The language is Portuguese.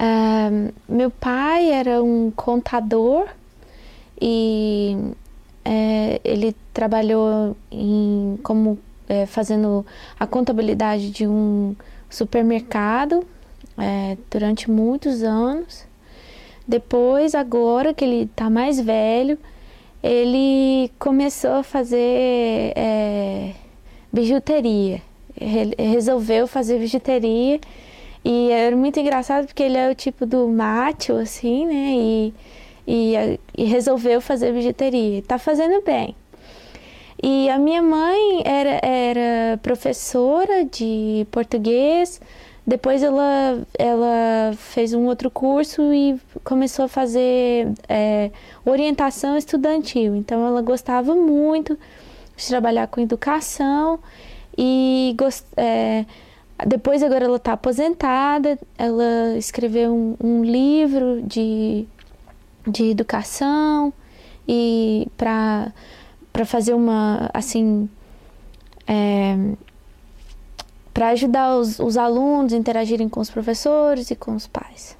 Uh, meu pai era um contador e é, ele trabalhou em, como é, fazendo a contabilidade de um supermercado é, durante muitos anos. Depois, agora que ele está mais velho, ele começou a fazer bijuteria. Ele resolveu fazer bijuteria e era muito engraçado porque ele é o tipo do macho, assim, né? E, e, e resolveu fazer bijuteria. Tá fazendo bem. E a minha mãe era, era professora de português, depois ela, ela fez um outro curso e começou a fazer é, orientação estudantil. Então ela gostava muito de trabalhar com educação e gost, é, depois agora ela está aposentada, ela escreveu um, um livro de, de educação e para fazer uma assim é, para ajudar os, os alunos a interagirem com os professores e com os pais.